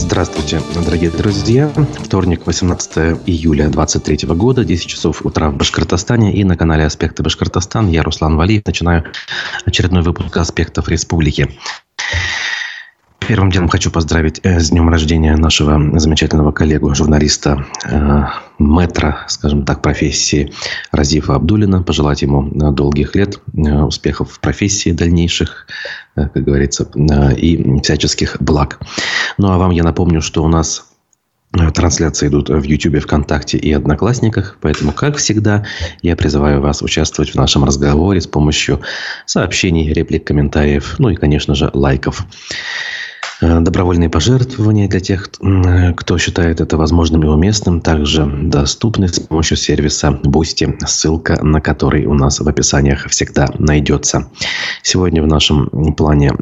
Здравствуйте, дорогие друзья. Вторник, 18 июля 2023 года, 10 часов утра в Башкортостане и на канале «Аспекты Башкортостан». Я Руслан Валиев. Начинаю очередной выпуск «Аспектов республики». Первым делом хочу поздравить э, с днем рождения нашего замечательного коллегу, журналиста, э, мэтра, скажем так, профессии Разифа Абдулина. Пожелать ему э, долгих лет, успехов в профессии дальнейших, как говорится, и всяческих благ. Ну а вам я напомню, что у нас Трансляции идут в YouTube, ВКонтакте и Одноклассниках, поэтому, как всегда, я призываю вас участвовать в нашем разговоре с помощью сообщений, реплик, комментариев, ну и, конечно же, лайков. Э, добровольные пожертвования для тех, кто считает это возможным и уместным, также доступны с помощью сервиса Boosty, ссылка на который у нас в описаниях всегда найдется. Сегодня в нашем плане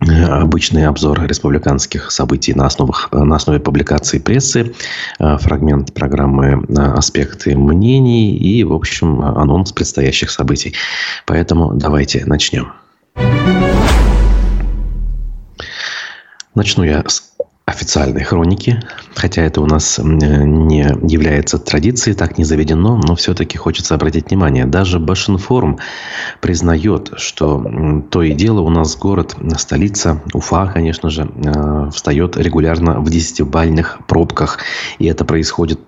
э, обычный обзор республиканских событий на, основах, на основе публикации прессы, э, фрагмент программы «Аспекты мнений» и, в общем, анонс предстоящих событий. Поэтому давайте начнем. Начну я с официальной хроники, хотя это у нас не является традицией, так не заведено, но все-таки хочется обратить внимание. Даже Башинформ признает, что то и дело у нас город, столица, Уфа, конечно же, э, встает регулярно в десятибальных пробках. И это происходит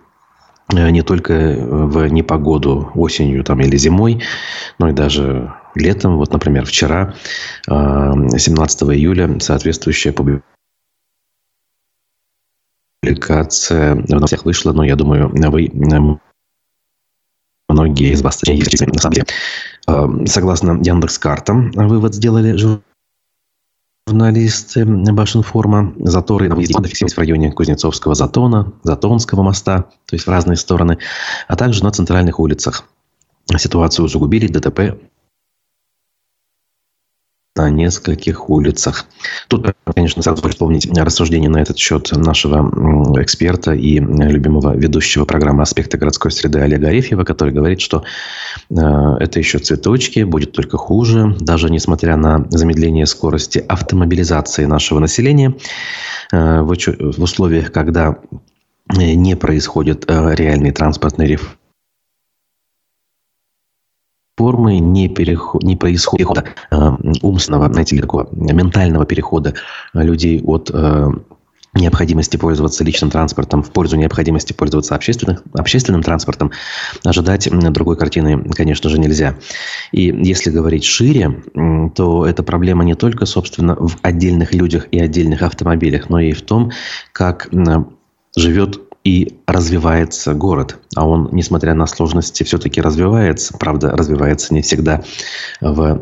э, не только в непогоду осенью там, или зимой, но и даже летом. Вот, например, вчера, 17 э, июля, соответствующая публикация публикация на всех вышла, но я думаю, вы многие из вас есть на самом деле. Э, согласно Яндекс.Картам, вывод сделали журналисты Башинформа. Заторы на выезде в районе Кузнецовского затона, Затонского моста, то есть в разные стороны, а также на центральных улицах. Ситуацию усугубили ДТП на нескольких улицах. Тут, конечно, сразу вспомнить рассуждение на этот счет нашего эксперта и любимого ведущего программы «Аспекты городской среды» Олега Арефьева, который говорит, что э, это еще цветочки, будет только хуже, даже несмотря на замедление скорости автомобилизации нашего населения, э, в условиях, когда не происходит э, реальный транспортный реформ формы не, переход, не происходит э, умственного, знаете ли, такого ментального перехода людей от э, необходимости пользоваться личным транспортом в пользу необходимости пользоваться общественным, общественным транспортом, ожидать другой картины, конечно же, нельзя. И если говорить шире, то эта проблема не только, собственно, в отдельных людях и отдельных автомобилях, но и в том, как живет и развивается город. А он, несмотря на сложности, все-таки развивается. Правда, развивается не всегда в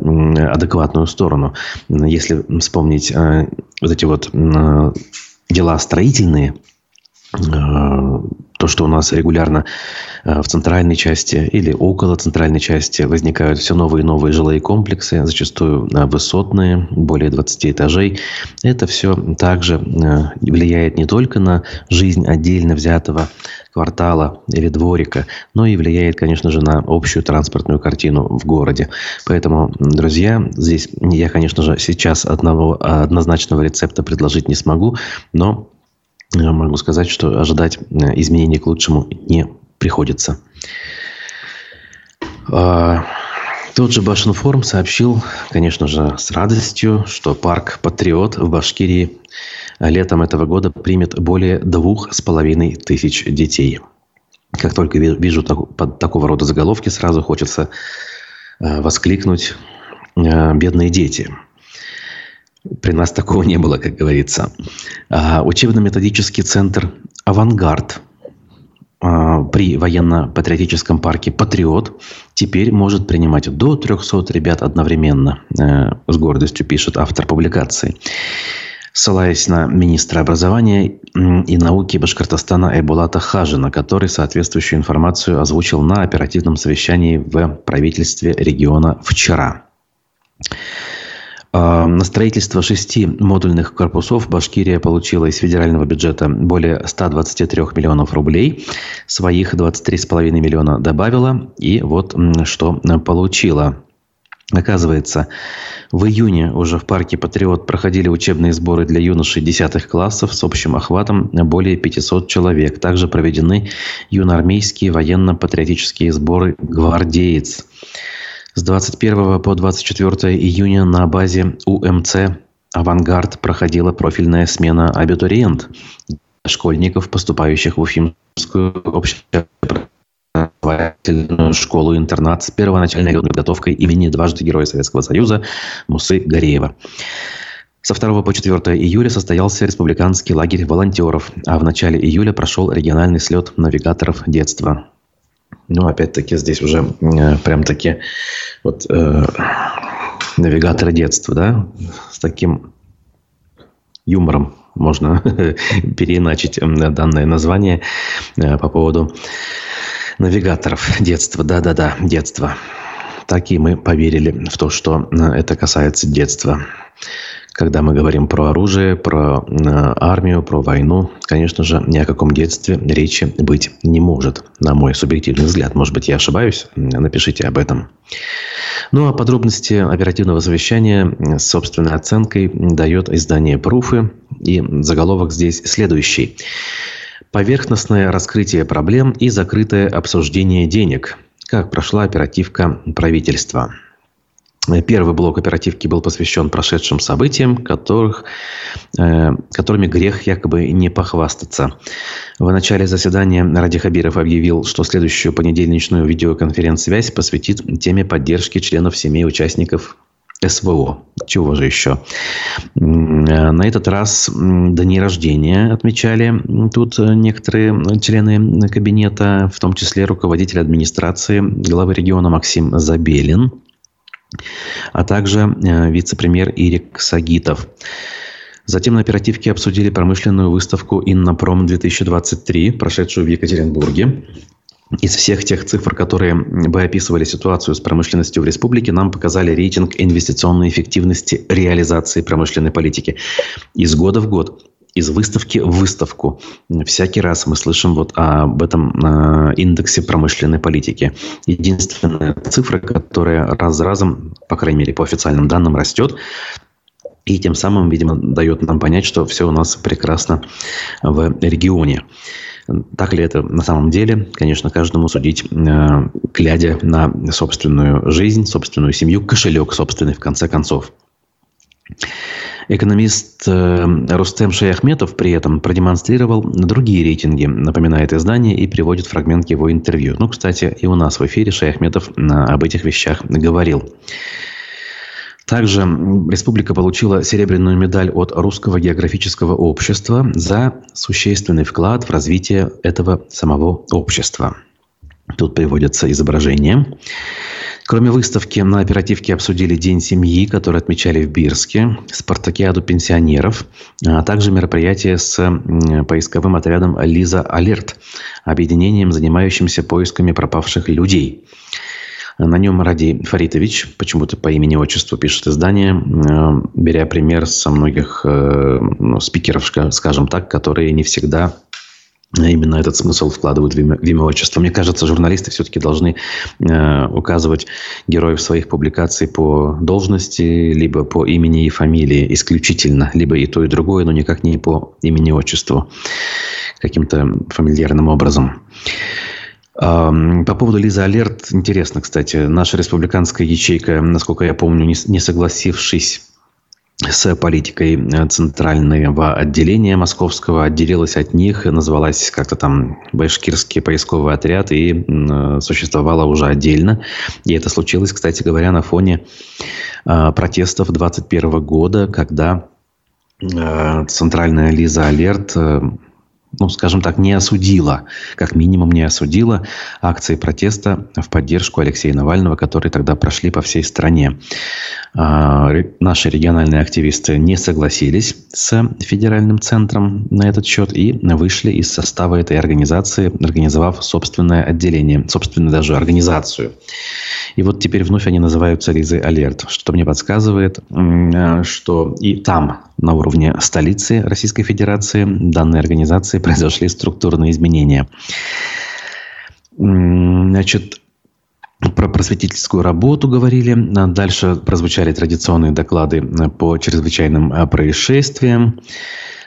адекватную сторону. Если вспомнить э, вот эти вот дела строительные, то, что у нас регулярно э, в центральной части или около центральной части возникают все новые и новые жилые комплексы, зачастую э, высотные, более 20 этажей. Это все также э, влияет не только на жизнь отдельно взятого квартала или дворика, но и влияет, конечно же, на общую транспортную картину в городе. Поэтому, друзья, здесь я, конечно же, сейчас одного однозначного рецепта предложить не смогу, но могу сказать, что ожидать э, изменений к лучшему не приходится. А, тот же Башинформ сообщил, конечно же, с радостью, что парк «Патриот» в Башкирии летом этого года примет более двух с половиной тысяч детей. Как только вижу под такого рода заголовки, сразу хочется э, воскликнуть э, «Бедные дети». При нас такого не было, как говорится. А, учебно-методический центр «Авангард» а, при военно-патриотическом парке «Патриот» теперь может принимать до 300 ребят одновременно, э, с гордостью пишет автор публикации. Ссылаясь на министра образования и науки Башкортостана Айбулата Хажина, который соответствующую информацию озвучил на оперативном совещании в правительстве региона вчера. А, на строительство шести модульных корпусов Башкирия получила из федерального бюджета более 123 миллионов рублей. Своих 23,5 миллиона добавила. И вот что получила. Оказывается, в июне уже в парке «Патриот» проходили учебные сборы для юношей 10 классов с общим охватом более 500 человек. Также проведены юноармейские военно-патриотические сборы «Гвардеец». С 21 по 24 июня на базе УМЦ «Авангард» проходила профильная смена «Абитуриент» школьников, поступающих в Уфимскую общеобразовательную школу-интернат с первоначальной подготовкой имени дважды Героя Советского Союза Мусы Гореева. Со 2 по 4 июля состоялся республиканский лагерь волонтеров, а в начале июля прошел региональный слет навигаторов детства. Ну, опять-таки, здесь уже э, прям-таки вот э, навигаторы детства, да, с таким юмором можно переиначить данное название э, по поводу навигаторов детства. Да-да-да, детство. Так и мы поверили в то, что э, это касается детства. Когда мы говорим про оружие, про э, армию, про войну, конечно же, ни о каком детстве речи быть не может, на мой субъективный взгляд. Может быть, я ошибаюсь? Напишите об этом. Ну а подробности оперативного совещания с собственной оценкой дает издание «Пруфы». И заголовок здесь следующий. Поверхностное раскрытие проблем и закрытое обсуждение денег. Как прошла оперативка правительства. Первый блок оперативки был посвящен прошедшим событиям, которых, э, которыми грех якобы не похвастаться. В начале заседания Ради Хабиров объявил, что следующую понедельничную видеоконференц-связь посвятит теме поддержки членов семей участников СВО. Чего же еще? На этот раз дни рождения отмечали тут некоторые члены кабинета, в том числе руководитель администрации главы региона Максим Забелин – а также э, вице-премьер Ирик Сагитов. Затем на оперативке обсудили промышленную выставку «Иннопром-2023», прошедшую в Екатеринбурге. Из всех тех цифр, которые бы описывали ситуацию с промышленностью в республике, нам показали рейтинг инвестиционной эффективности реализации промышленной политики. Из года в год из выставки в выставку. Всякий раз мы слышим вот об этом э, индексе промышленной политики. Единственная цифра, которая раз за разом, по крайней мере, по официальным данным, растет, и тем самым, видимо, дает нам понять, что все у нас прекрасно в регионе. Так ли это на самом деле? Конечно, каждому судить, э, глядя на собственную жизнь, собственную семью, кошелек собственный, в конце концов. Экономист э, Рустем Шаяхметов при этом продемонстрировал другие рейтинги, напоминает издание и приводит фрагмент его интервью. Ну, кстати, и у нас в эфире Шаяхметов об этих вещах говорил. Также республика получила серебряную медаль от Русского географического общества за существенный вклад в развитие этого самого общества. Тут приводятся изображения. Кроме выставки, на оперативке обсудили День семьи, который отмечали в Бирске, спартакиаду пенсионеров, а также мероприятие с поисковым отрядом «Лиза Алерт», объединением, занимающимся поисками пропавших людей. На нем Ради Фаритович, почему-то по имени-отчеству пишет издание, беря пример со многих э, ну, спикеров, скажем так, которые не всегда именно этот смысл вкладывают в имя, в имя отчество. Мне кажется, журналисты все-таки должны э, указывать героев своих публикаций по должности, либо по имени и фамилии исключительно, либо и то, и другое, но никак не по имени и отчеству каким-то фамильярным образом. По поводу Лизы Алерт, интересно, кстати, наша республиканская ячейка, насколько я помню, не согласившись с политикой э, центрального отделения московского, отделилась от них, называлась как-то там Башкирский поисковый отряд и э, существовала уже отдельно. И это случилось, кстати говоря, на фоне э, протестов 2021 года, когда центральная Лиза Алерт ну, скажем так, не осудила, как минимум не осудила акции протеста в поддержку Алексея Навального, которые тогда прошли по всей стране. А, наши региональные активисты не согласились с федеральным центром на этот счет и вышли из состава этой организации, организовав собственное отделение, собственную даже организацию. И вот теперь вновь они называются Лизы Алерт, что мне подсказывает, что и там на уровне столицы Российской Федерации данной организации произошли структурные изменения. Значит, про просветительскую работу говорили. Дальше прозвучали традиционные доклады по чрезвычайным происшествиям.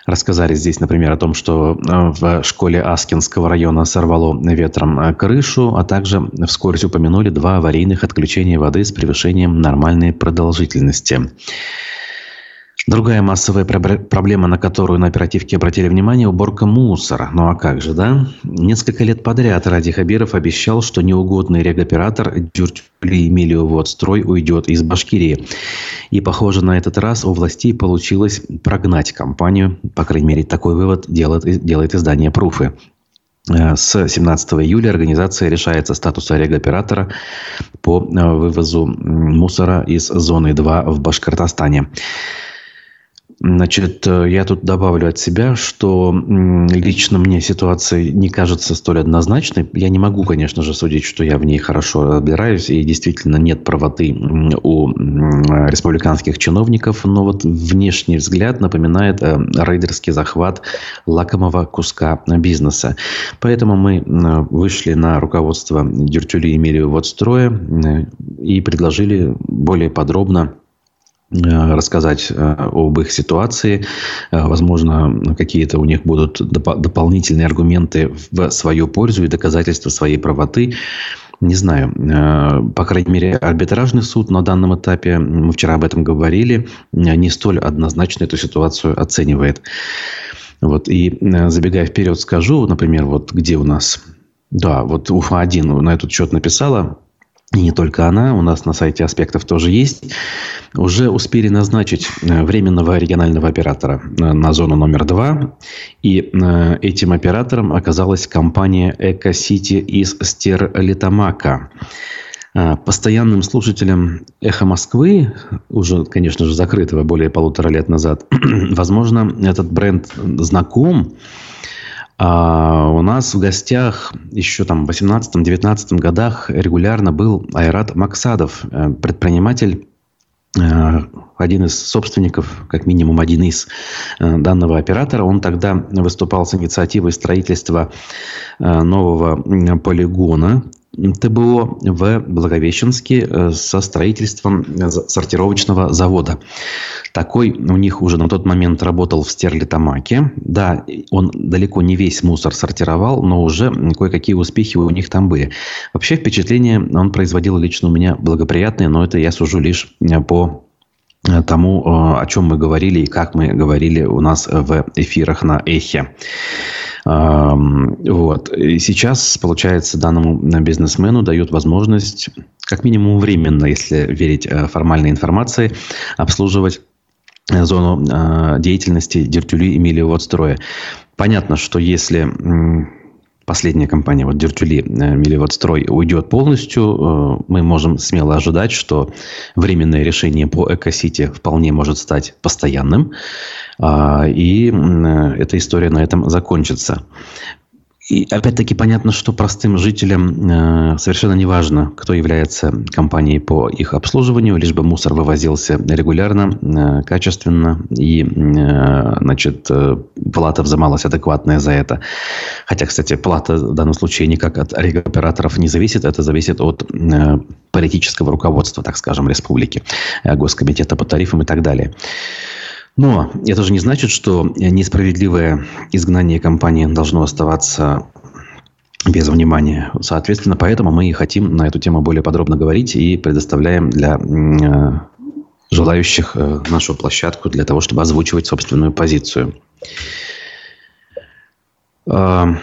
Рассказали здесь, например, о том, что в школе Аскинского района сорвало ветром крышу, а также вскоре упомянули два аварийных отключения воды с превышением нормальной продолжительности. Другая массовая проблема, на которую на оперативке обратили внимание – уборка мусора. Ну а как же, да? Несколько лет подряд Ради Хабиров обещал, что неугодный регоператор Дюртюли Эмилио Водстрой уйдет из Башкирии. И, похоже, на этот раз у властей получилось прогнать компанию. По крайней мере, такой вывод делает, делает издание «Пруфы». Э, с 17 июля организация решается статуса регоператора по э, вывозу мусора из зоны 2 в Башкортостане. Значит, э, я тут добавлю от себя, что лично мне ситуация не кажется столь однозначной. Я не могу, конечно же, судить, что я в ней хорошо разбираюсь, и действительно нет правоты у республиканских чиновников, но вот внешний взгляд напоминает э, рейдерский захват лакомого куска бизнеса. Поэтому мы вышли на руководство Дюртюли Эмилию Водстроя и предложили более подробно рассказать э, об их ситуации. Э, возможно, какие-то у них будут доп- дополнительные аргументы в свою пользу и доказательства своей правоты. Не знаю. По крайней мере, арбитражный суд на данном этапе, мы вчера об этом говорили, не столь однозначно эту ситуацию оценивает. Вот. И забегая вперед, скажу, например, вот где у нас... Да, вот УФА-1 на этот счет написала и не только она, у нас на сайте аспектов тоже есть, уже успели назначить э, временного регионального оператора э, на зону номер два. И э, этим оператором оказалась компания Эко-Сити из Стерлитамака. Постоянным слушателям «Эхо Москвы», уже, конечно же, закрытого более полутора лет назад, возможно, этот бренд знаком, а у нас в гостях еще там в 18-19 годах регулярно был Айрат Максадов, э, предприниматель э, один из собственников, как минимум один из э, данного оператора. Он тогда выступал с инициативой строительства нового полигона ТБО в Благовещенске э, со строительством э, сортировочного завода. Такой у них уже на тот момент работал в Стерлитамаке. Да, он далеко не весь мусор сортировал, но уже кое-какие успехи у них там были. Вообще впечатление он производил лично у меня благоприятное, но это я сужу лишь э, по тому, о чем мы говорили и как мы говорили у нас в эфирах на Эхе. Вот. И сейчас, получается, данному бизнесмену дают возможность, как минимум временно, если верить э, формальной информации, обслуживать э, зону э, деятельности Дертюли Эмилия Водстроя. Понятно, что если последняя компания, вот Дертюли Миливодстрой, уйдет полностью, мы можем смело ожидать, что временное решение по Экосити вполне может стать постоянным. А, и эта история на этом закончится. И опять-таки понятно, что простым жителям э, совершенно не важно, кто является компанией по их обслуживанию, лишь бы мусор вывозился регулярно, э, качественно, и э, значит, плата взималась адекватная за это. Хотя, кстати, плата в данном случае никак от регоператоров не зависит, это зависит от политического руководства, так скажем, республики, Госкомитета по тарифам и так далее. Но это же не значит, что несправедливое изгнание компании должно оставаться без внимания. Соответственно, поэтому мы и хотим на эту тему более подробно говорить и предоставляем для э, желающих э, нашу площадку для того, чтобы озвучивать собственную позицию. Э,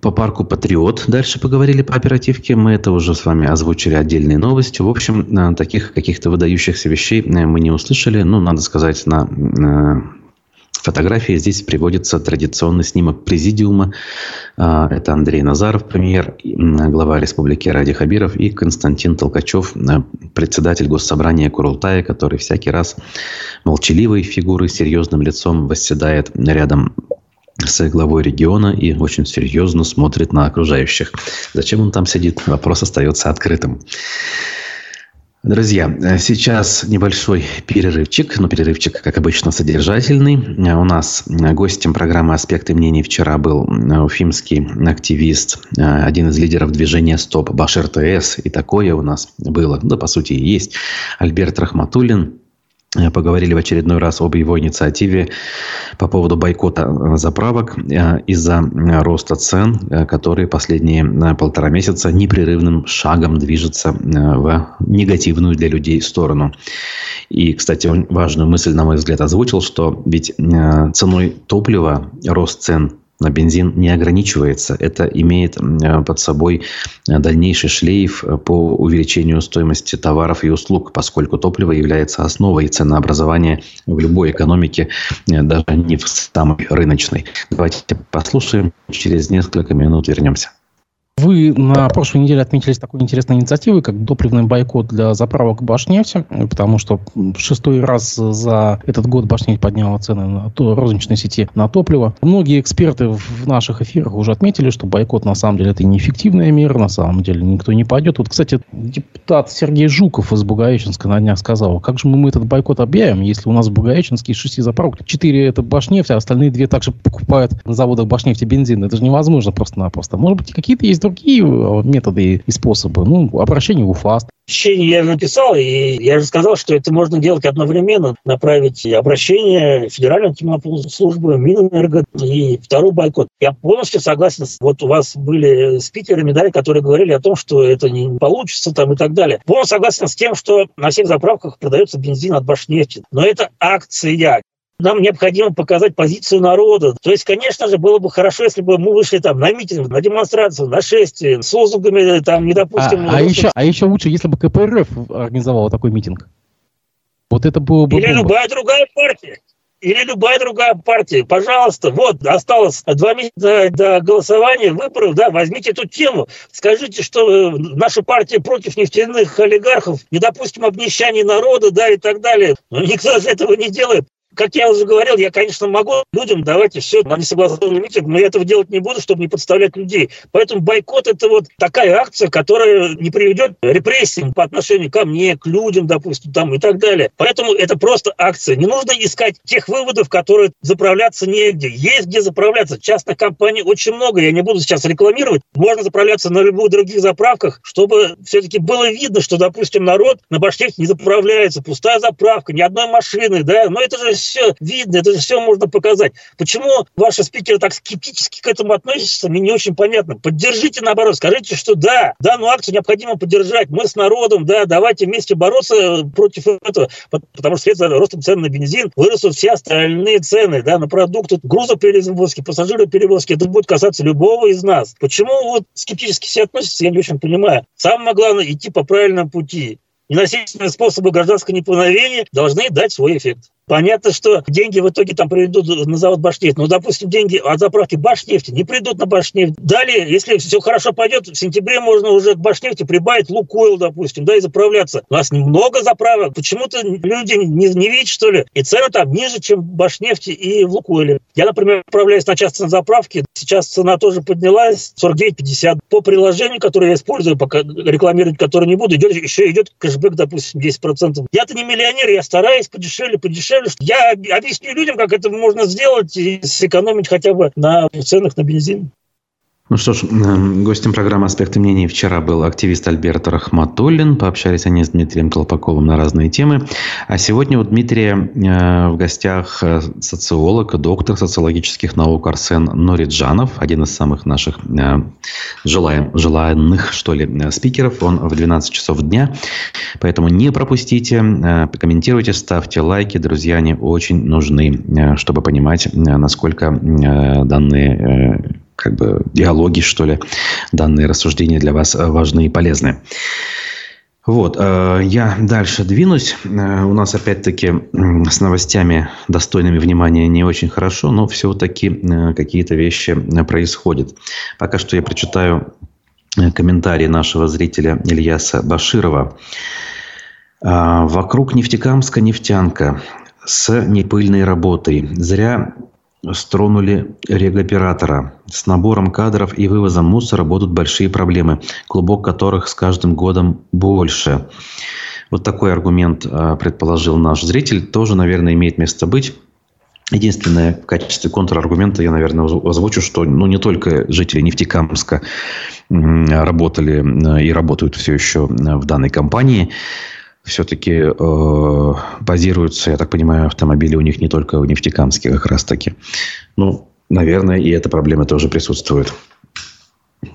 по парку «Патриот» дальше поговорили по оперативке. Мы это уже с вами озвучили отдельные новости. В общем, э, таких каких-то выдающихся вещей э, мы не услышали. Ну, надо сказать, на э, фотографии здесь приводится традиционный снимок президиума. Это Андрей Назаров, премьер, глава республики Ради Хабиров и Константин Толкачев, председатель Госсобрания Курултая, который всякий раз молчаливой фигурой, серьезным лицом восседает рядом с главой региона и очень серьезно смотрит на окружающих. Зачем он там сидит? Вопрос остается открытым. Друзья, сейчас небольшой перерывчик, но перерывчик, как обычно, содержательный. У нас гостем программы «Аспекты мнений» вчера был уфимский активист, один из лидеров движения «Стоп» Башир ТС. И такое у нас было, да, по сути, и есть. Альберт Рахматуллин, поговорили в очередной раз об его инициативе по поводу бойкота э, заправок э, из-за роста цен, которые последние полтора месяца непрерывным шагом движутся в негативную для людей сторону. И, кстати, он важную мысль, на мой взгляд, озвучил, что ведь ценой топлива рост цен бензин не ограничивается. Это имеет под собой дальнейший шлейф по увеличению стоимости товаров и услуг, поскольку топливо является основой ценообразования в любой экономике, даже не в самой рыночной. Давайте послушаем, через несколько минут вернемся. Вы на прошлой неделе отметились такой интересной инициативой, как топливный бойкот для заправок Башнефти, потому что шестой раз за этот год Башнефть подняла цены на то, розничной сети на топливо. Многие эксперты в наших эфирах уже отметили, что бойкот на самом деле это неэффективная мера, на самом деле никто не пойдет. Вот, кстати, депутат Сергей Жуков из Бугаеченска на днях сказал, как же мы этот бойкот объявим, если у нас в Бугаеченске из шести заправок четыре это Башнефть, а остальные две также покупают на заводах Башнефти бензин. Это же невозможно просто-напросто. Может быть, какие-то есть другие э, методы и способы. Ну, обращение в УФАС. Я написал, и я же сказал, что это можно делать одновременно, направить обращение в Федеральную антимонопольную службу, Минэнерго и второй бойкот. Я полностью согласен. Вот у вас были спикеры, медали, которые говорили о том, что это не получится там и так далее. Полностью согласен с тем, что на всех заправках продается бензин от Башнефти. Но это акция нам необходимо показать позицию народа. То есть, конечно же, было бы хорошо, если бы мы вышли там на митинг, на демонстрацию, на шествие, с лозунгами, там, не допустим... А, а, еще, а еще лучше, если бы КПРФ организовала такой митинг. Вот это было бы... Или бомба. любая другая партия или любая другая партия. Пожалуйста, вот, осталось два месяца до голосования, выборов, да, возьмите эту тему, скажите, что наша партия против нефтяных олигархов, не допустим обнищания народа, да, и так далее. Но никто же этого не делает. Как я уже говорил, я, конечно, могу людям давать и все на несогласованный митинг, но я этого делать не буду, чтобы не подставлять людей. Поэтому бойкот – это вот такая акция, которая не приведет к репрессиям по отношению ко мне, к людям, допустим, там и так далее. Поэтому это просто акция. Не нужно искать тех выводов, которые заправляться негде. Есть где заправляться. Частных компаний очень много. Я не буду сейчас рекламировать. Можно заправляться на любых других заправках, чтобы все-таки было видно, что, допустим, народ на Башкирии не заправляется. Пустая заправка, ни одной машины, да. Но это же все видно, это же все можно показать. Почему ваши спикеры так скептически к этому относятся, мне не очень понятно. Поддержите, наоборот, скажите, что да, данную акцию необходимо поддержать. Мы с народом, да, давайте вместе бороться против этого, потому что вслед ростом цен на бензин вырастут все остальные цены, да, на продукты, грузоперевозки, пассажироперевозки. Это будет касаться любого из нас. Почему вот скептически все относятся, я не очень понимаю. Самое главное – идти по правильному пути. Ненасильственные способы гражданского неповиновения должны дать свой эффект. Понятно, что деньги в итоге там придут на завод Башнефть. Но, допустим, деньги от заправки Башнефти не придут на Башнефть. Далее, если все хорошо пойдет, в сентябре можно уже к Башнефти прибавить Лукойл, допустим, да, и заправляться. У нас немного заправок. Почему-то люди не, не видят, что ли. И цены там ниже, чем в Башнефти и в Лукойле. Я, например, отправляюсь на частные заправки. Сейчас цена тоже поднялась. 49,50. По приложению, которое я использую, пока рекламировать которое не буду, идет, еще идет кэшбэк, допустим, 10%. Я-то не миллионер, я стараюсь подешевле, подешевле дешевле. Я объясню людям, как это можно сделать и сэкономить хотя бы на ценах на бензин. Ну что ж, эм, гостем программы «Аспекты мнений» вчера был активист Альберт Рахматуллин. Пообщались они с Дмитрием Колпаковым на разные темы. А сегодня у Дмитрия э, в гостях э, социолог, доктор социологических наук Арсен Нориджанов, один из самых наших э, желаем, желанных, что ли, спикеров. Он в 12 часов дня. Поэтому не пропустите, комментируйте, ставьте лайки. Друзья, они очень нужны, чтобы понимать, насколько данные как бы диалоги, что ли, данные рассуждения для вас важны и полезны. Вот, э, я дальше двинусь. Э, у нас опять-таки с новостями, достойными внимания, не очень хорошо, но все-таки э, какие-то вещи происходят. Пока что я прочитаю комментарий нашего зрителя Ильяса Баширова. Вокруг Нефтекамска нефтянка с непыльной работой. Зря стронули регоператора. С набором кадров и вывозом мусора будут большие проблемы, клубок которых с каждым годом больше. Вот такой аргумент предположил наш зритель. Тоже, наверное, имеет место быть. Единственное, в качестве контраргумента я, наверное, озвучу, что ну, не только жители Нефтекамска работали и работают все еще в данной компании. Все-таки э, базируются, я так понимаю, автомобили у них не только в Нефтекамске как раз-таки. Ну, наверное, и эта проблема тоже присутствует.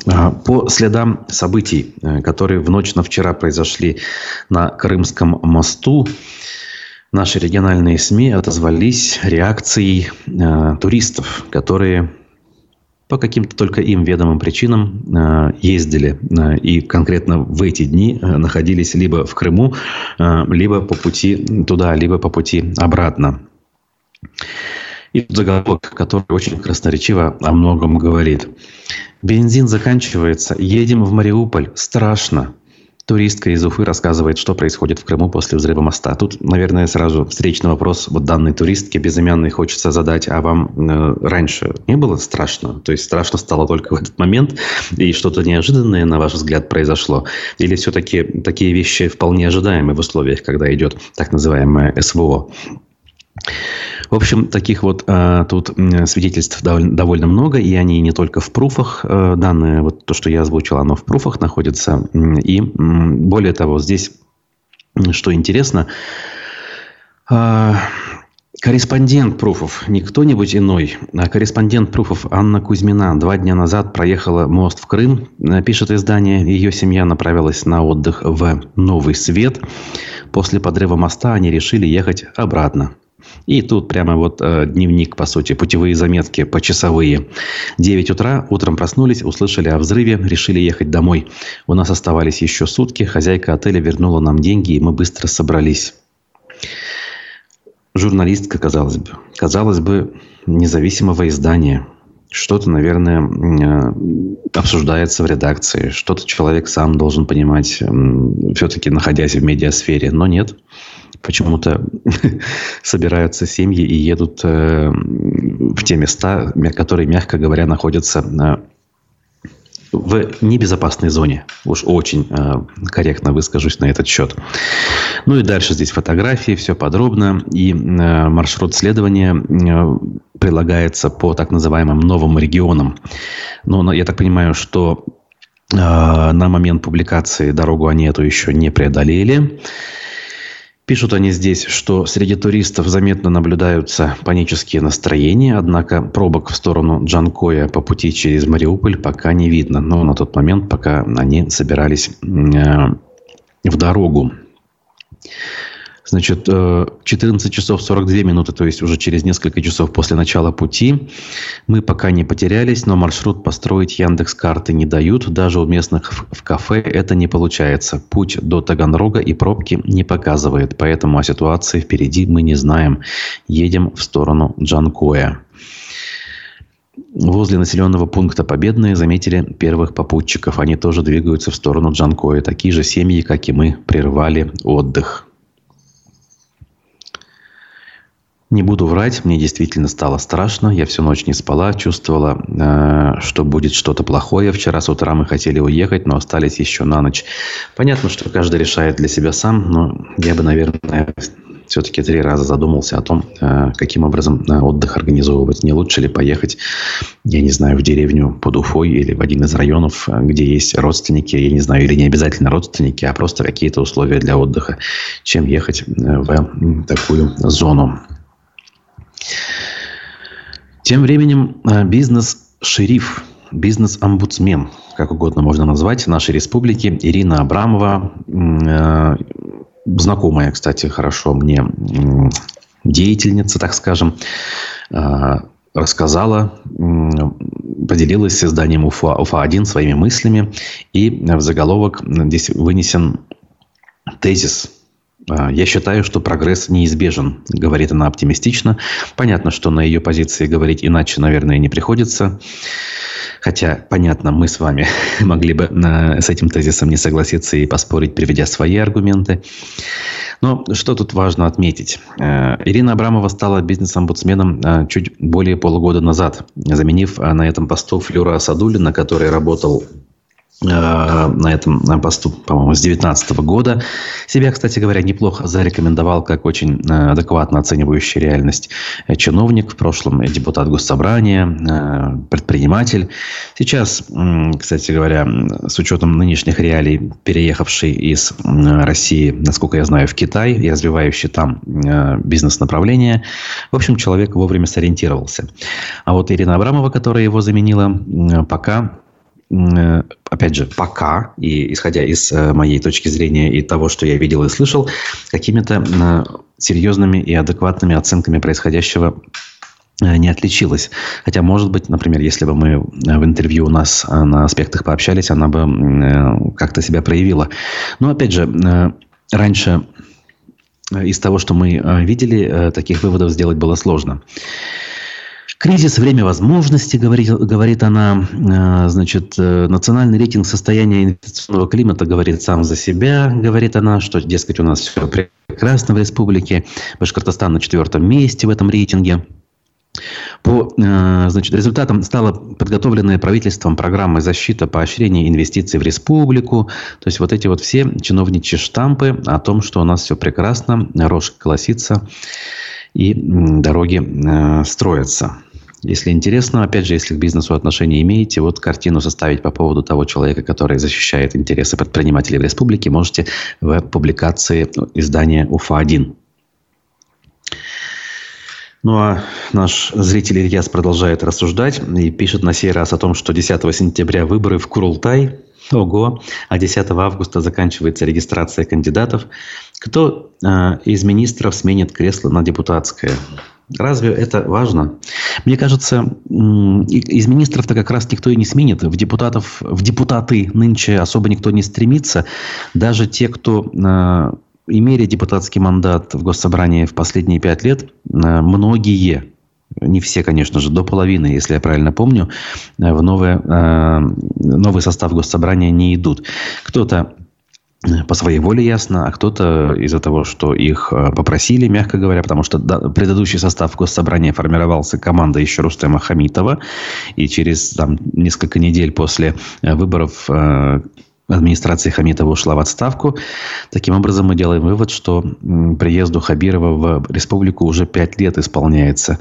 А, по следам событий, э, которые в ночь на вчера произошли на Крымском мосту, наши региональные СМИ отозвались реакцией э, туристов, которые по каким-то только им ведомым причинам э, ездили э, и конкретно в эти дни э, находились либо в Крыму, либо по пути туда, либо по пути обратно. И заголовок, который очень красноречиво о многом говорит. Бензин заканчивается, едем в Мариуполь, страшно. Туристка из Уфы рассказывает, что происходит в Крыму после взрыва моста. Тут, наверное, сразу встречный вопрос вот данной туристке безымянной хочется задать. А вам э, раньше не было страшно? То есть страшно стало только в этот момент? И что-то неожиданное, на ваш взгляд, произошло? Или все-таки такие вещи вполне ожидаемы в условиях, когда идет так называемое СВО? В общем, таких вот э, тут свидетельств довольно, довольно много, и они не только в пруфах. Э, данные, вот то, что я озвучил, оно в пруфах находится. И более того, здесь, что интересно, э, корреспондент пруфов, не кто-нибудь иной, а корреспондент пруфов Анна Кузьмина два дня назад проехала мост в Крым, э, пишет издание. Ее семья направилась на отдых в Новый Свет. После подрыва моста они решили ехать обратно. И тут прямо вот э, дневник, по сути, путевые заметки почасовые. 9 утра, утром проснулись, услышали о взрыве, решили ехать домой. У нас оставались еще сутки, хозяйка отеля вернула нам деньги, и мы быстро собрались. Журналистка, казалось бы. Казалось бы, независимого издания. Что-то, наверное, э, обсуждается в редакции. Что-то человек сам должен понимать, все-таки находясь в медиасфере. Но нет почему-то собираются семьи и едут э, в те места, которые, мягко говоря, находятся в небезопасной зоне. Уж очень э, корректно выскажусь на этот счет. Ну и дальше здесь фотографии, все подробно. И э, маршрут следования э, прилагается по так называемым новым регионам. Но я так понимаю, что э, на момент публикации дорогу они эту еще не преодолели. Пишут они здесь, что среди туристов заметно наблюдаются панические настроения, однако пробок в сторону Джанкоя по пути через Мариуполь пока не видно. Но на тот момент, пока они собирались э, в дорогу. Значит, 14 э, часов 42 минуты, то есть уже через несколько часов после начала пути. Мы пока не потерялись, но маршрут построить Яндекс карты не дают. Даже у местных в кафе это не получается. Путь до Таганрога и пробки не показывает. Поэтому о ситуации впереди мы не знаем. Едем в сторону Джанкоя. Возле населенного пункта Победные заметили первых попутчиков. Они тоже двигаются в сторону Джанкоя. Такие же семьи, как и мы, прервали отдых. Не буду врать, мне действительно стало страшно. Я всю ночь не спала, чувствовала, э, что будет что-то плохое. Вчера с утра мы хотели уехать, но остались еще на ночь. Понятно, что каждый решает для себя сам, но я бы, наверное, все-таки три раза задумался о том, э, каким образом э, отдых организовывать. Не лучше ли поехать, я не знаю, в деревню под Уфой или в один из районов, где есть родственники, я не знаю, или не обязательно родственники, а просто какие-то условия для отдыха, чем ехать в такую зону. Тем временем э, бизнес-шериф, бизнес-омбудсмен, как угодно можно назвать, нашей республики, Ирина Абрамова, э, знакомая, кстати, хорошо мне деятельница, так скажем, э, рассказала, поделилась с изданием УФА, УФА-1 своими мыслями. И в заголовок здесь вынесен тезис а, я считаю, что прогресс неизбежен, говорит она оптимистично. Понятно, что на ее позиции говорить иначе, наверное, не приходится. Хотя, понятно, мы с вами могли бы с этим тезисом не согласиться и поспорить, приведя свои аргументы. Но что тут важно отметить? Э, Ирина Абрамова стала бизнес-омбудсменом чуть более полугода назад, заменив на этом посту Флюра Асадулина, который работал на этом посту, по-моему, с 2019 года. Себя, кстати говоря, неплохо зарекомендовал как очень э, адекватно оценивающий реальность чиновник, в прошлом депутат госсобрания, э, предприниматель. Сейчас, кстати говоря, с учетом нынешних реалий, переехавший из России, насколько я знаю, в Китай и развивающий там бизнес-направление, в общем, человек вовремя сориентировался. А вот Ирина Абрамова, которая его заменила, пока Э, опять же, пока, и исходя из э, моей точки зрения и того, что я видел и слышал, какими-то э, серьезными и адекватными оценками происходящего не отличилась. Хотя, может быть, например, если бы мы в интервью у нас на аспектах пообщались, она бы как-то себя проявила. Но, опять же, раньше из того, что мы видели, таких выводов сделать было сложно. Кризис – время возможностей, говорит, говорит она. Э, значит, э, национальный рейтинг состояния инвестиционного климата говорит сам за себя, говорит она, что, дескать, у нас все прекрасно в республике. Башкортостан на четвертом месте в этом рейтинге. По э, значит, результатам стала подготовленная правительством программа защиты поощрения инвестиций в республику. То есть вот эти вот все чиновничьи штампы о том, что у нас все прекрасно, рожь колосится и дороги строятся. Если интересно, опять же, если к бизнесу отношения имеете, вот картину составить по поводу того человека, который защищает интересы предпринимателей в республике, можете в публикации издания УФА-1. Ну а наш зритель Ильяс продолжает рассуждать и пишет на сей раз о том, что 10 сентября выборы в Курултай. Ого! А 10 августа заканчивается регистрация кандидатов. Кто э, из министров сменит кресло на депутатское? Разве это важно? Мне кажется, из министров-то как раз никто и не сменит. В, депутатов, в депутаты нынче особо никто не стремится. Даже те, кто э, имели депутатский мандат в Госсобрании в последние пять лет, э, многие, не все, конечно же, до половины, если я правильно помню, э, в новое, новый состав Госсобрания не идут. Кто-то по своей воле ясно, а кто-то из-за того, что их э, попросили, мягко говоря, потому что предыдущий состав госсобрания формировался команда еще Рустема Хамитова, и через там, несколько недель после э, выборов э, администрация Хамитова ушла в отставку. Таким образом, мы делаем вывод, что приезду Хабирова в республику уже пять лет исполняется.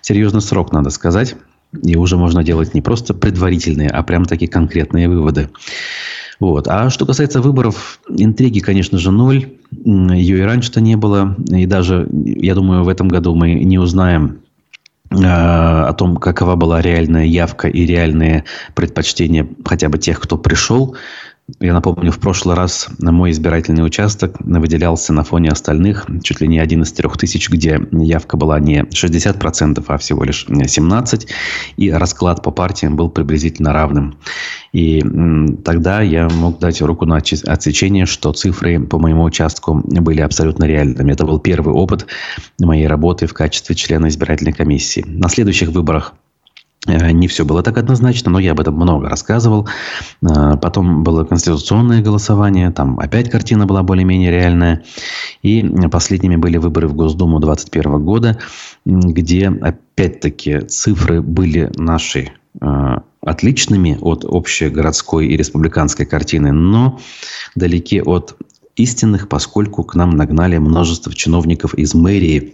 Серьезный срок, надо сказать. И уже можно делать не просто предварительные, а прям такие конкретные выводы. Вот. А что касается выборов, интриги, конечно же, ноль. Ее и раньше-то не было. И даже, я думаю, в этом году мы не узнаем э, о том, какова была реальная явка и реальные предпочтения хотя бы тех, кто пришел. Я напомню, в прошлый раз на мой избирательный участок выделялся на фоне остальных чуть ли не один из трех тысяч, где явка была не 60%, а всего лишь 17%. И расклад по партиям был приблизительно равным. И тогда я мог дать руку на отсечение, что цифры по моему участку были абсолютно реальными. Это был первый опыт моей работы в качестве члена избирательной комиссии. На следующих выборах не все было так однозначно, но я об этом много рассказывал. Э, потом было конституционное голосование, там опять картина была более-менее реальная. И последними были выборы в Госдуму 2021 года, где опять-таки цифры были наши э, отличными от общей городской и республиканской картины, но далеки от истинных, поскольку к нам нагнали множество чиновников из мэрии Э,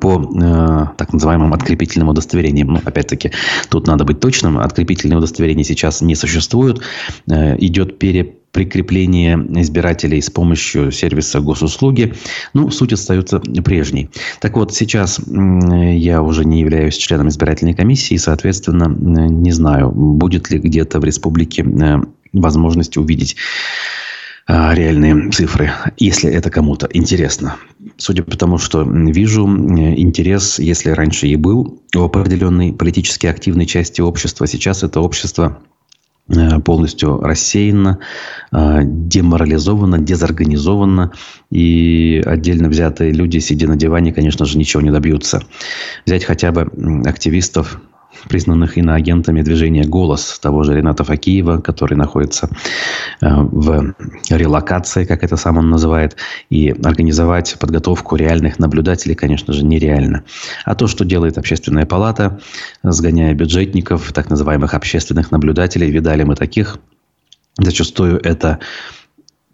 по э, так называемым открепительным удостоверениям. Ну, опять-таки, тут надо быть точным. Открепительные удостоверения сейчас не существуют. Э, идет переприкрепление избирателей с помощью сервиса госуслуги. Ну, суть остается прежней. Так вот, сейчас я уже не являюсь членом избирательной комиссии, и, соответственно, не знаю, будет ли где-то в республике возможность увидеть реальные цифры, если это кому-то интересно. Судя по тому, что вижу, интерес, если раньше и был у определенной политически активной части общества, сейчас это общество э, полностью рассеяно, э, деморализовано, дезорганизовано, и отдельно взятые люди, сидя на диване, конечно же, ничего не добьются. Взять хотя бы активистов признанных иноагентами движения «Голос» того же Рената Факиева, который находится э, в релокации, как это сам он называет, и организовать подготовку реальных наблюдателей, конечно же, нереально. А то, что делает общественная палата, сгоняя бюджетников, так называемых общественных наблюдателей, видали мы таких Зачастую это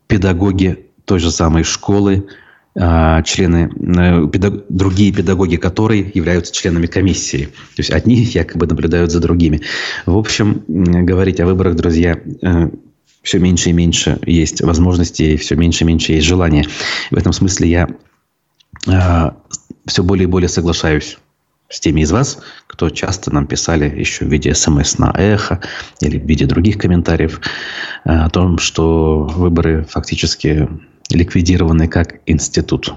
педагоги той же самой школы, члены, э, педаг, другие педагоги которые являются членами комиссии. То есть одни якобы наблюдают за другими. В общем, говорить о выборах, друзья, э, все меньше и меньше есть возможностей, все меньше и меньше есть желания. В этом смысле я а, все более и более соглашаюсь с теми из вас, кто часто нам писали еще в виде смс на эхо или в виде других комментариев э, о том, что выборы фактически ликвидированы как институт.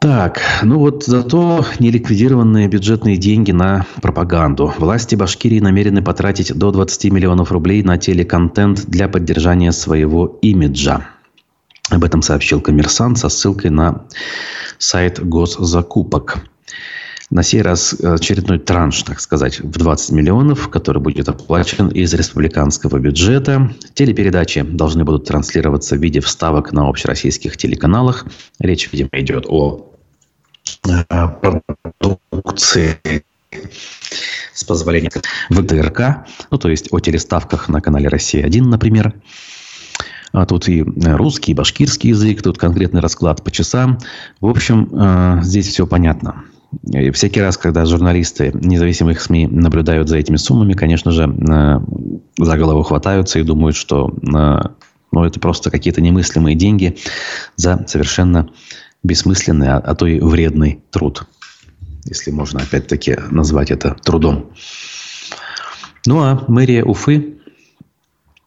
Так, ну вот зато неликвидированные бюджетные деньги на пропаганду. Власти Башкирии намерены потратить до 20 миллионов рублей на телеконтент для поддержания своего имиджа. Об этом сообщил коммерсант со ссылкой на сайт госзакупок. На сей раз очередной транш, так сказать, в 20 миллионов, который будет оплачен из республиканского бюджета. Телепередачи должны будут транслироваться в виде вставок на общероссийских телеканалах. Речь, видимо, идет о э, продукции с позволения ВТРК, ну, то есть о телеставках на канале «Россия-1», например. А тут и э, русский, и башкирский язык, тут конкретный расклад по часам. В общем, э, здесь все понятно. И всякий раз, когда журналисты независимых СМИ наблюдают за этими суммами, конечно же, э, за голову хватаются и думают, что ну, это просто какие-то немыслимые деньги за совершенно бессмысленный, а, а то и вредный труд. Если можно, опять-таки, назвать это трудом. Ну, а мэрия Уфы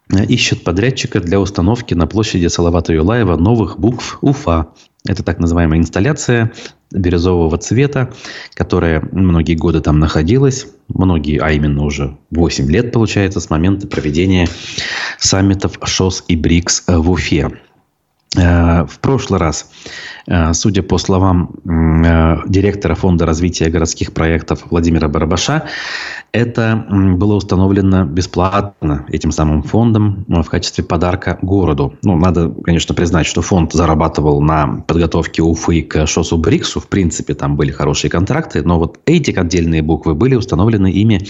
ищет подрядчика для установки на площади Салавата Юлаева новых букв УФА. Это так называемая инсталляция бирюзового цвета, которая многие годы там находилась. Многие, а именно уже 8 лет, получается, с момента проведения саммитов ШОС и БРИКС в Уфе. Э, в прошлый раз, э, судя по словам э, директора Фонда развития городских проектов Владимира Барабаша, это было установлено бесплатно этим самым фондом в качестве подарка городу. Ну, надо, конечно, признать, что фонд зарабатывал на подготовке Уфы к ШОСу Бриксу. В принципе, там были хорошие контракты, но вот эти отдельные буквы были установлены ими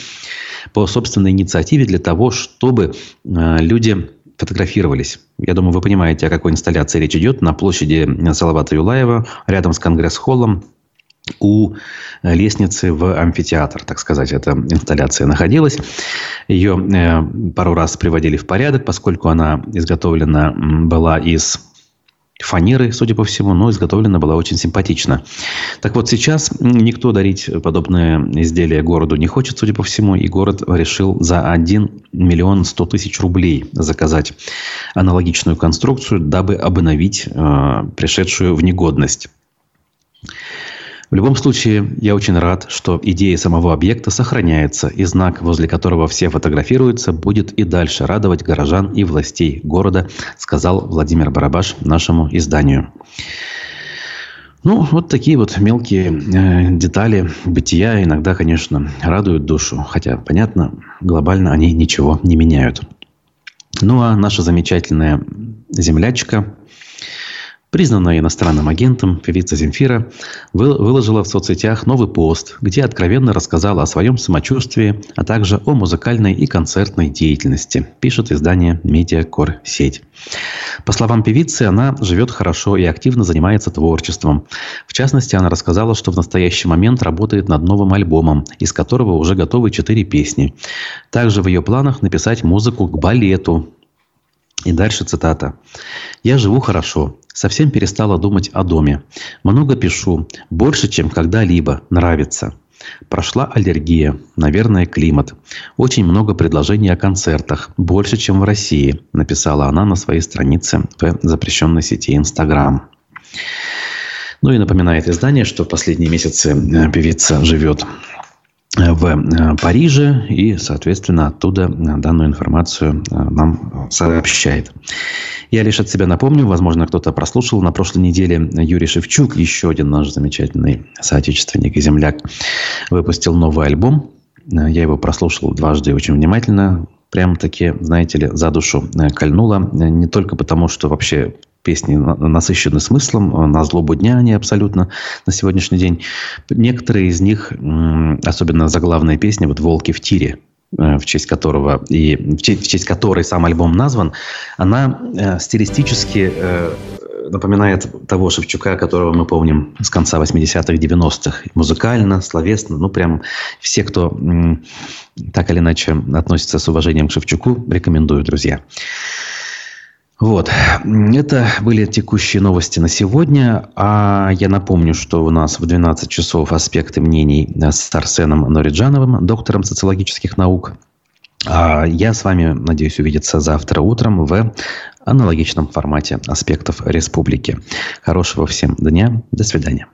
по собственной инициативе для того, чтобы люди фотографировались. Я думаю, вы понимаете, о какой инсталляции речь идет. На площади Салавата Юлаева, рядом с Конгресс-холлом, у лестницы в амфитеатр, так сказать, эта инсталляция находилась. Ее э, пару раз приводили в порядок, поскольку она изготовлена была из фанеры, судя по всему, но изготовлена была очень симпатично. Так вот, сейчас никто дарить подобное изделие городу не хочет, судя по всему, и город решил за 1 миллион 100 тысяч рублей заказать аналогичную конструкцию, дабы обновить э, пришедшую в негодность. В любом случае, я очень рад, что идея самого объекта сохраняется, и знак, возле которого все фотографируются, будет и дальше радовать горожан и властей города, сказал Владимир Барабаш нашему изданию. Ну, вот такие вот мелкие э, детали бытия иногда, конечно, радуют душу. Хотя, понятно, глобально они ничего не меняют. Ну, а наша замечательная землячка Признанная иностранным агентом, певица Земфира выложила в соцсетях новый пост, где откровенно рассказала о своем самочувствии, а также о музыкальной и концертной деятельности, пишет издание «Медиакор Сеть». По словам певицы, она живет хорошо и активно занимается творчеством. В частности, она рассказала, что в настоящий момент работает над новым альбомом, из которого уже готовы четыре песни. Также в ее планах написать музыку к балету, и дальше цитата. «Я живу хорошо. Совсем перестала думать о доме. Много пишу. Больше, чем когда-либо. Нравится. Прошла аллергия. Наверное, климат. Очень много предложений о концертах. Больше, чем в России», написала она на своей странице в запрещенной сети Инстаграм. Ну и напоминает издание, что в последние месяцы э, певица живет в э, Париже и, соответственно, оттуда э, данную информацию э, нам сообщает. Я лишь от себя напомню, возможно, кто-то прослушал на прошлой неделе Юрий Шевчук, еще один наш замечательный соотечественник и земляк, выпустил новый альбом. Я его прослушал дважды очень внимательно. Прям таки, знаете ли, за душу кольнуло. Не только потому, что вообще песни насыщены смыслом, э, на злобу дня они абсолютно на сегодняшний день. Некоторые из них, особенно заглавная песня, вот «Волки в тире», э, в честь которого и в честь, в честь которой сам альбом назван, она э, стилистически э, напоминает того Шевчука, которого мы помним с конца 80-х, 90-х. Музыкально, словесно. Ну, прям все, кто м, так или иначе относится с уважением к Шевчуку, рекомендую, друзья. Вот. Это были текущие новости на сегодня. А я напомню, что у нас в 12 часов аспекты мнений с Арсеном Нориджановым, доктором социологических наук. А я с вами, надеюсь, увидеться завтра утром в аналогичном формате аспектов республики. Хорошего всем дня. До свидания.